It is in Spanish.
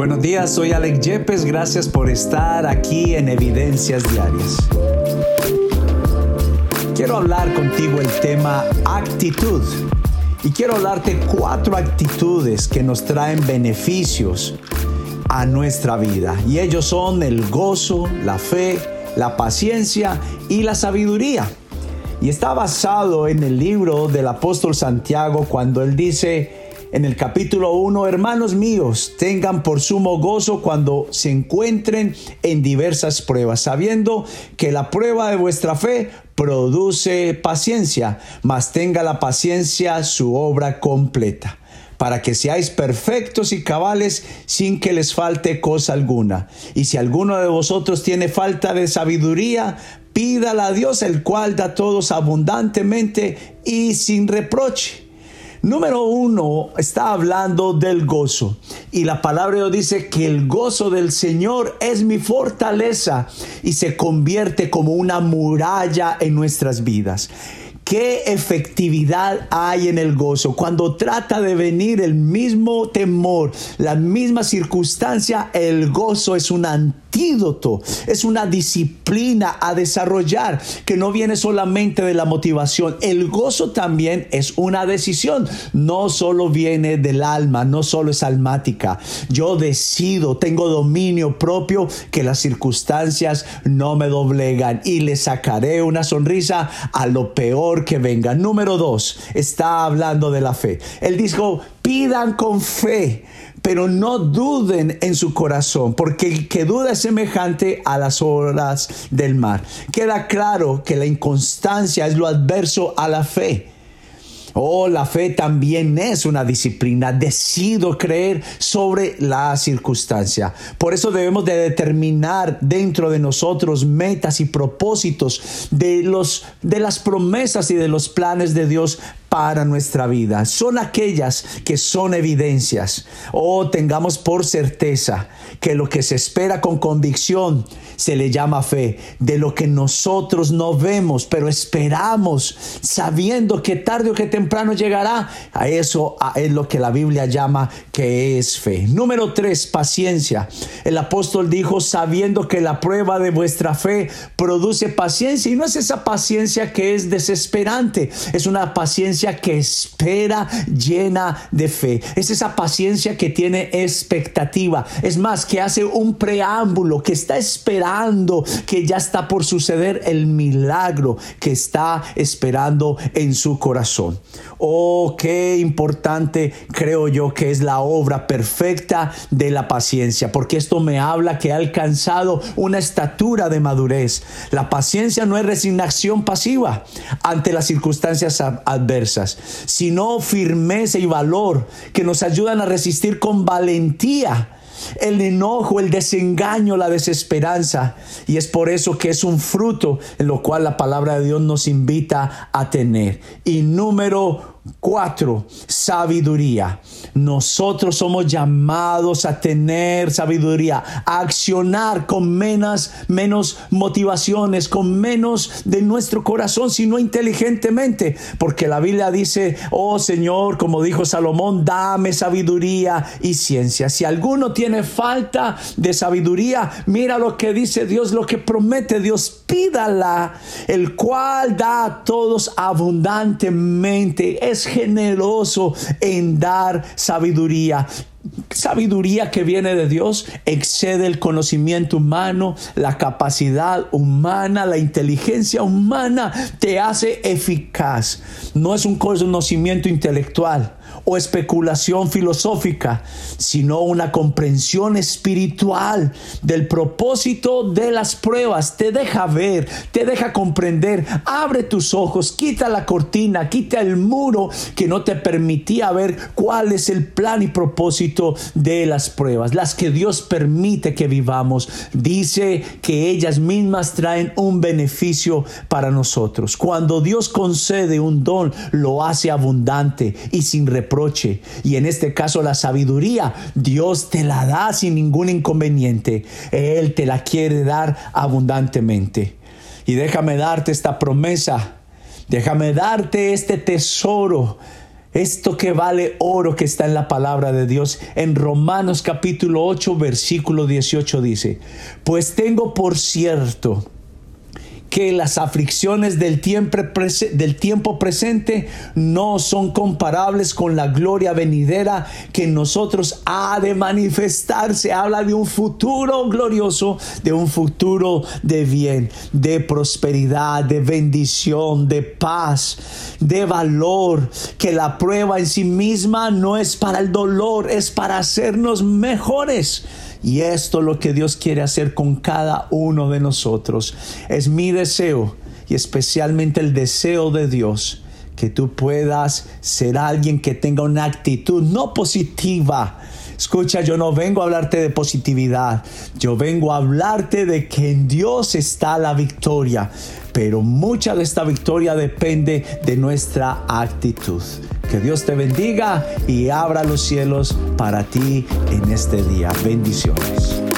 Buenos días, soy Alex Yepes, gracias por estar aquí en Evidencias Diarias. Quiero hablar contigo el tema actitud y quiero hablarte cuatro actitudes que nos traen beneficios a nuestra vida y ellos son el gozo, la fe, la paciencia y la sabiduría. Y está basado en el libro del apóstol Santiago cuando él dice, en el capítulo 1, hermanos míos, tengan por sumo gozo cuando se encuentren en diversas pruebas, sabiendo que la prueba de vuestra fe produce paciencia, mas tenga la paciencia su obra completa para que seáis perfectos y cabales sin que les falte cosa alguna. Y si alguno de vosotros tiene falta de sabiduría, pídala a Dios, el cual da a todos abundantemente y sin reproche Número uno, está hablando del gozo. Y la palabra dice que el gozo del Señor es mi fortaleza y se convierte como una muralla en nuestras vidas. ¿Qué efectividad hay en el gozo? Cuando trata de venir el mismo temor, la misma circunstancia, el gozo es un antídoto, es una disciplina a desarrollar que no viene solamente de la motivación. El gozo también es una decisión, no solo viene del alma, no solo es almática. Yo decido, tengo dominio propio que las circunstancias no me doblegan y le sacaré una sonrisa a lo peor que venga. Número dos, está hablando de la fe. Él dijo, pidan con fe, pero no duden en su corazón, porque el que duda es semejante a las olas del mar. Queda claro que la inconstancia es lo adverso a la fe. Oh, la fe también es una disciplina. Decido creer sobre la circunstancia. Por eso debemos de determinar dentro de nosotros metas y propósitos de los de las promesas y de los planes de Dios para nuestra vida. Son aquellas que son evidencias. Oh, tengamos por certeza que lo que se espera con convicción se le llama fe. De lo que nosotros no vemos, pero esperamos, sabiendo que tarde o que temprano llegará. A eso es lo que la Biblia llama que es fe. Número tres, paciencia. El apóstol dijo, sabiendo que la prueba de vuestra fe produce paciencia. Y no es esa paciencia que es desesperante, es una paciencia que espera llena de fe. Es esa paciencia que tiene expectativa. Es más, que hace un preámbulo, que está esperando que ya está por suceder el milagro que está esperando en su corazón. Oh, qué importante creo yo que es la obra perfecta de la paciencia, porque esto me habla que ha alcanzado una estatura de madurez. La paciencia no es resignación pasiva ante las circunstancias adversas sino firmeza y valor que nos ayudan a resistir con valentía el enojo, el desengaño, la desesperanza. Y es por eso que es un fruto en lo cual la palabra de Dios nos invita a tener. Y número Cuatro, sabiduría. Nosotros somos llamados a tener sabiduría, a accionar con menos, menos motivaciones, con menos de nuestro corazón, sino inteligentemente. Porque la Biblia dice, oh Señor, como dijo Salomón, dame sabiduría y ciencia. Si alguno tiene falta de sabiduría, mira lo que dice Dios, lo que promete Dios, pídala, el cual da a todos abundantemente es generoso en dar sabiduría. Sabiduría que viene de Dios excede el conocimiento humano, la capacidad humana, la inteligencia humana te hace eficaz. No es un conocimiento intelectual o especulación filosófica, sino una comprensión espiritual del propósito de las pruebas. Te deja ver, te deja comprender. Abre tus ojos, quita la cortina, quita el muro que no te permitía ver cuál es el plan y propósito de las pruebas, las que Dios permite que vivamos. Dice que ellas mismas traen un beneficio para nosotros. Cuando Dios concede un don, lo hace abundante y sin Y en este caso la sabiduría, Dios te la da sin ningún inconveniente. Él te la quiere dar abundantemente. Y déjame darte esta promesa. Déjame darte este tesoro Esto que vale oro que está en la palabra de Dios. En Romanos capítulo 8, versículo 18 dice, pues tengo por cierto que las aflicciones del tiempo, presente no son comparables con la gloria venidera que en nosotros ha de manifestarse. Habla de un futuro glorioso, de un futuro de bien, de prosperidad, de bendición, de paz, de valor, que la prueba en sí misma no es para el dolor, es para hacernos mejores y esto es lo que Dios quiere hacer con cada uno de nosotros. Es mi deseo y especialmente el deseo de Dios que tú puedas ser alguien que tenga una actitud no positiva. Escucha, yo no vengo a hablarte de positividad, yo vengo a hablarte de que en Dios está la victoria, pero mucha de esta victoria depende de nuestra actitud. Que Dios te bendiga y abra los cielos para ti en este día. Bendiciones.